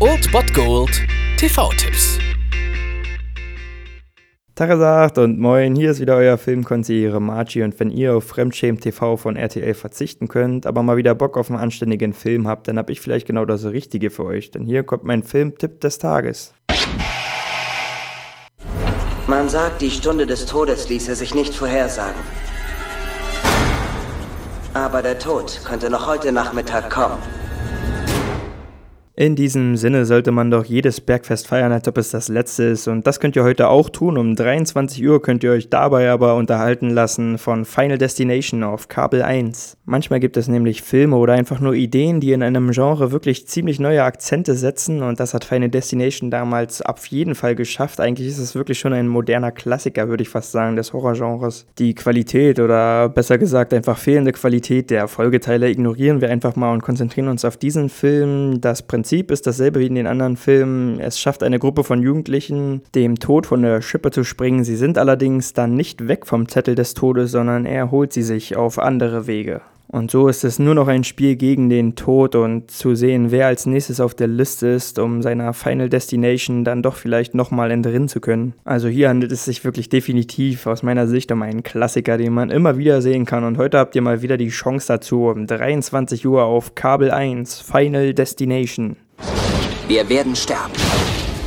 Old Bot Gold TV-Tipps. Tagesacht und moin, hier ist wieder euer Filmkonsigliere Margie und wenn ihr auf Fremdschämen TV von RTL verzichten könnt, aber mal wieder Bock auf einen anständigen Film habt, dann hab ich vielleicht genau das Richtige für euch, denn hier kommt mein Filmtipp des Tages. Man sagt, die Stunde des Todes ließe sich nicht vorhersagen. Aber der Tod könnte noch heute Nachmittag kommen. In diesem Sinne sollte man doch jedes Bergfest feiern, als ob es das letzte ist. Und das könnt ihr heute auch tun. Um 23 Uhr könnt ihr euch dabei aber unterhalten lassen von Final Destination auf Kabel 1. Manchmal gibt es nämlich Filme oder einfach nur Ideen, die in einem Genre wirklich ziemlich neue Akzente setzen. Und das hat Final Destination damals auf jeden Fall geschafft. Eigentlich ist es wirklich schon ein moderner Klassiker, würde ich fast sagen, des Horrorgenres. Die Qualität oder besser gesagt einfach fehlende Qualität der Folgeteile ignorieren wir einfach mal und konzentrieren uns auf diesen Film. Das Prinzip Prinzip ist dasselbe wie in den anderen Filmen. Es schafft eine Gruppe von Jugendlichen, dem Tod von der Schippe zu springen. Sie sind allerdings dann nicht weg vom Zettel des Todes, sondern er holt sie sich auf andere Wege. Und so ist es nur noch ein Spiel gegen den Tod und zu sehen, wer als nächstes auf der Liste ist, um seiner Final Destination dann doch vielleicht nochmal entrinnen zu können. Also hier handelt es sich wirklich definitiv aus meiner Sicht um einen Klassiker, den man immer wieder sehen kann. Und heute habt ihr mal wieder die Chance dazu um 23 Uhr auf Kabel 1 Final Destination. Wir werden sterben.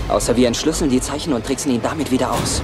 Außer wir entschlüsseln die Zeichen und tricksen ihn damit wieder aus.